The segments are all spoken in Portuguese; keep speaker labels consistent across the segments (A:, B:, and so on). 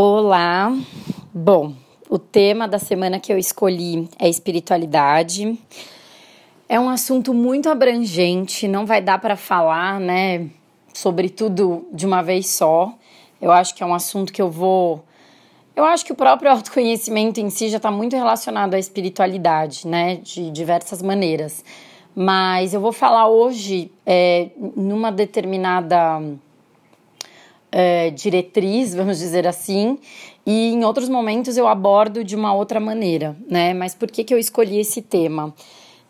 A: Olá! Bom, o tema da semana que eu escolhi é espiritualidade. É um assunto muito abrangente, não vai dar para falar, né, sobre tudo de uma vez só. Eu acho que é um assunto que eu vou. Eu acho que o próprio autoconhecimento em si já está muito relacionado à espiritualidade, né, de diversas maneiras. Mas eu vou falar hoje é, numa determinada é, diretriz, vamos dizer assim, e em outros momentos eu abordo de uma outra maneira, né? Mas por que, que eu escolhi esse tema?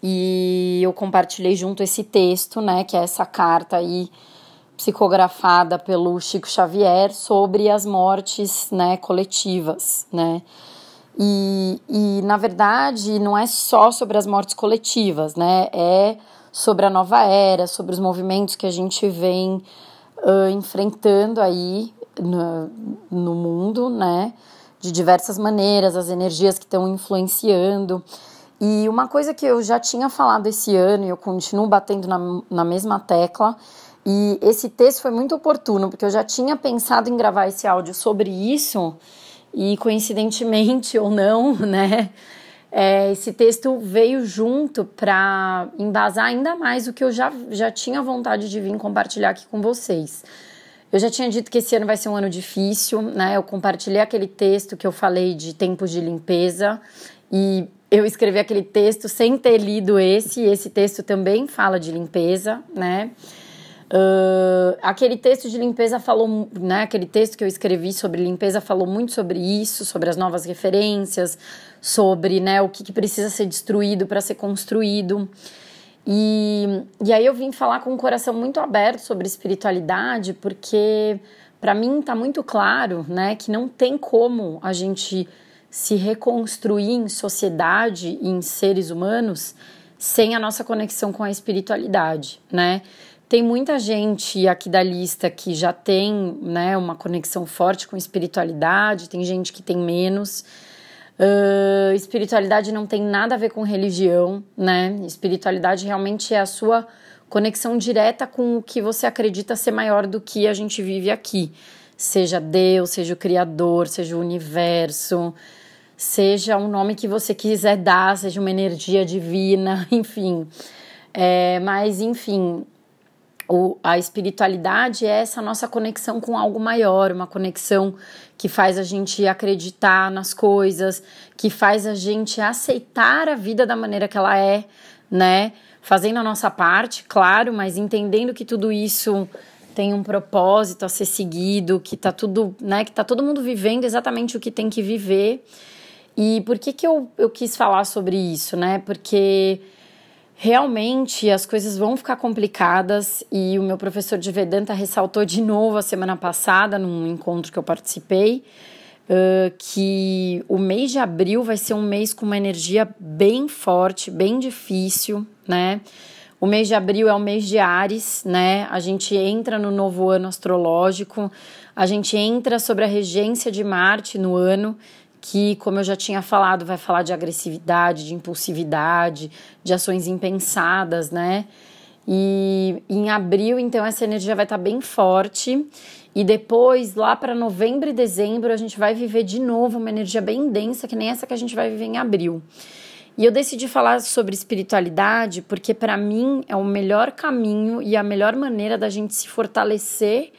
A: E eu compartilhei junto esse texto, né, que é essa carta aí psicografada pelo Chico Xavier sobre as mortes, né, coletivas, né? E, e na verdade não é só sobre as mortes coletivas, né? É sobre a nova era, sobre os movimentos que a gente vem uh, enfrentando aí no, no mundo, né? De diversas maneiras, as energias que estão influenciando. E uma coisa que eu já tinha falado esse ano e eu continuo batendo na, na mesma tecla, e esse texto foi muito oportuno, porque eu já tinha pensado em gravar esse áudio sobre isso, e coincidentemente ou não, né? É, esse texto veio junto para embasar ainda mais o que eu já, já tinha vontade de vir compartilhar aqui com vocês. Eu já tinha dito que esse ano vai ser um ano difícil, né? Eu compartilhei aquele texto que eu falei de tempos de limpeza e eu escrevi aquele texto sem ter lido esse, e esse texto também fala de limpeza, né? Uh, aquele texto de limpeza falou, né? Aquele texto que eu escrevi sobre limpeza falou muito sobre isso, sobre as novas referências, sobre né, o que, que precisa ser destruído para ser construído. E, e aí eu vim falar com o coração muito aberto sobre espiritualidade, porque para mim está muito claro né, que não tem como a gente se reconstruir em sociedade e em seres humanos sem a nossa conexão com a espiritualidade, né? Tem muita gente aqui da lista que já tem né, uma conexão forte com espiritualidade, tem gente que tem menos. Uh, espiritualidade não tem nada a ver com religião, né? Espiritualidade realmente é a sua conexão direta com o que você acredita ser maior do que a gente vive aqui. Seja Deus, seja o Criador, seja o universo, seja um nome que você quiser dar, seja uma energia divina, enfim. É, mas, enfim, o, a espiritualidade é essa nossa conexão com algo maior, uma conexão que faz a gente acreditar nas coisas, que faz a gente aceitar a vida da maneira que ela é, né? Fazendo a nossa parte, claro, mas entendendo que tudo isso tem um propósito a ser seguido, que tá tudo, né, que tá todo mundo vivendo exatamente o que tem que viver. E por que que eu, eu quis falar sobre isso, né? Porque realmente as coisas vão ficar complicadas e o meu professor de Vedanta ressaltou de novo a semana passada, num encontro que eu participei, uh, que o mês de abril vai ser um mês com uma energia bem forte, bem difícil, né? O mês de abril é o mês de Ares, né? A gente entra no novo ano astrológico, a gente entra sobre a regência de Marte no ano que, como eu já tinha falado, vai falar de agressividade, de impulsividade, de ações impensadas, né? E em abril, então, essa energia vai estar bem forte. E depois, lá para novembro e dezembro, a gente vai viver de novo uma energia bem densa, que nem essa que a gente vai viver em abril. E eu decidi falar sobre espiritualidade porque, para mim, é o melhor caminho e a melhor maneira da gente se fortalecer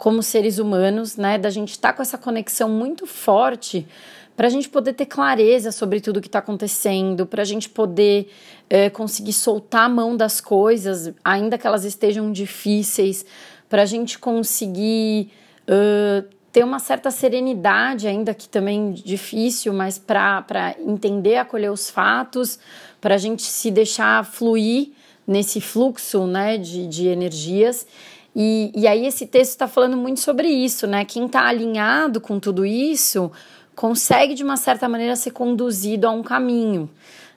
A: como seres humanos, né? Da gente estar tá com essa conexão muito forte para a gente poder ter clareza sobre tudo que está acontecendo, para a gente poder é, conseguir soltar a mão das coisas, ainda que elas estejam difíceis, para a gente conseguir uh, ter uma certa serenidade, ainda que também difícil, mas para entender, acolher os fatos, para a gente se deixar fluir nesse fluxo né, de, de energias. E, e aí esse texto está falando muito sobre isso, né? Quem está alinhado com tudo isso consegue de uma certa maneira ser conduzido a um caminho,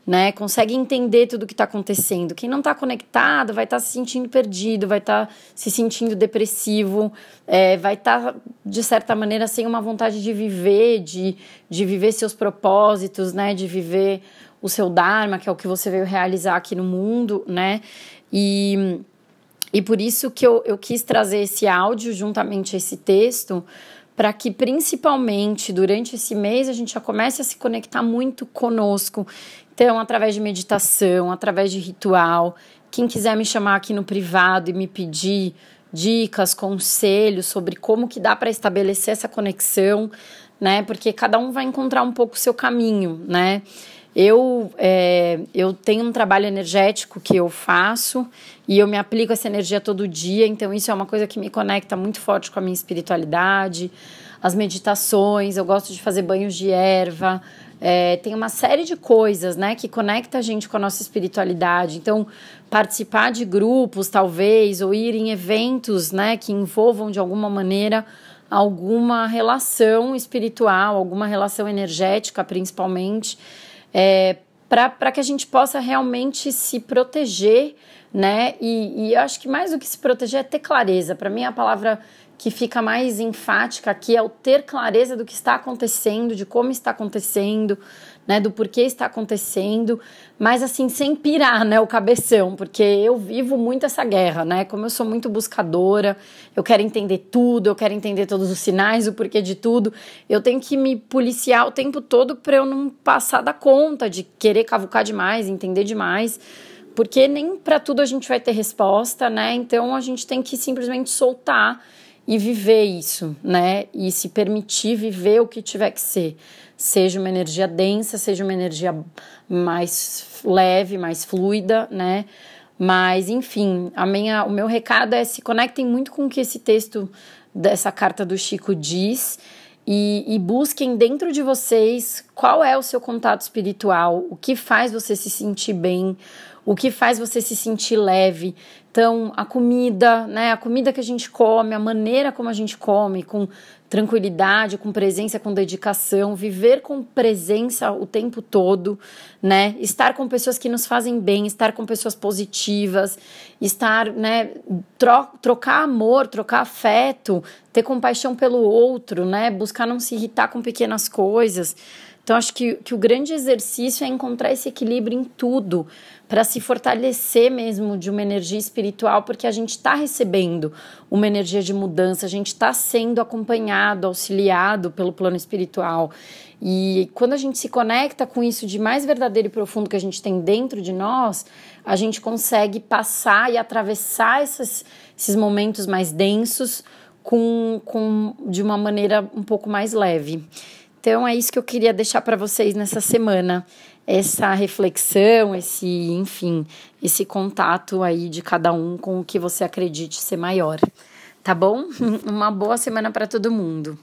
A: né? Consegue entender tudo o que está acontecendo. Quem não está conectado vai estar tá se sentindo perdido, vai estar tá se sentindo depressivo, é, vai estar tá, de certa maneira sem uma vontade de viver, de, de viver seus propósitos, né? De viver o seu dharma, que é o que você veio realizar aqui no mundo, né? E e por isso que eu, eu quis trazer esse áudio juntamente a esse texto, para que principalmente durante esse mês a gente já comece a se conectar muito conosco. Então, através de meditação, através de ritual. Quem quiser me chamar aqui no privado e me pedir dicas, conselhos sobre como que dá para estabelecer essa conexão, né? Porque cada um vai encontrar um pouco o seu caminho, né? Eu, é, eu tenho um trabalho energético que eu faço e eu me aplico essa energia todo dia, então isso é uma coisa que me conecta muito forte com a minha espiritualidade, as meditações, eu gosto de fazer banhos de erva, é, tem uma série de coisas, né, que conecta a gente com a nossa espiritualidade. Então, participar de grupos, talvez, ou ir em eventos, né, que envolvam de alguma maneira alguma relação espiritual, alguma relação energética, principalmente é, para que a gente possa realmente se proteger, né? E, e acho que mais do que se proteger é ter clareza. Para mim, a palavra que fica mais enfática aqui é o ter clareza do que está acontecendo, de como está acontecendo, né, do porquê está acontecendo, mas assim, sem pirar, né, o cabeção, porque eu vivo muito essa guerra, né, como eu sou muito buscadora, eu quero entender tudo, eu quero entender todos os sinais, o porquê de tudo, eu tenho que me policiar o tempo todo para eu não passar da conta de querer cavucar demais, entender demais, porque nem para tudo a gente vai ter resposta, né, então a gente tem que simplesmente soltar e viver isso, né? E se permitir viver o que tiver que ser. Seja uma energia densa, seja uma energia mais leve, mais fluida, né? Mas, enfim, a minha, o meu recado é se conectem muito com o que esse texto dessa carta do Chico diz e, e, busquem dentro de vocês qual é o seu contato espiritual, o que faz você se sentir bem, o que faz você se sentir leve. Então, a comida, né, a comida que a gente come, a maneira como a gente come, com tranquilidade, com presença, com dedicação, viver com presença o tempo todo, né? Estar com pessoas que nos fazem bem, estar com pessoas positivas, estar, né, tro trocar amor, trocar afeto, ter compaixão pelo outro, né? Buscar não se irritar com pequenas coisas. Então, acho que, que o grande exercício é encontrar esse equilíbrio em tudo, para se fortalecer mesmo de uma energia espiritual, porque a gente está recebendo uma energia de mudança, a gente está sendo acompanhado, auxiliado pelo plano espiritual. E quando a gente se conecta com isso de mais verdadeiro e profundo que a gente tem dentro de nós, a gente consegue passar e atravessar esses, esses momentos mais densos com, com, de uma maneira um pouco mais leve. Então é isso que eu queria deixar para vocês nessa semana, essa reflexão, esse, enfim, esse contato aí de cada um com o que você acredite ser maior. Tá bom? Uma boa semana para todo mundo.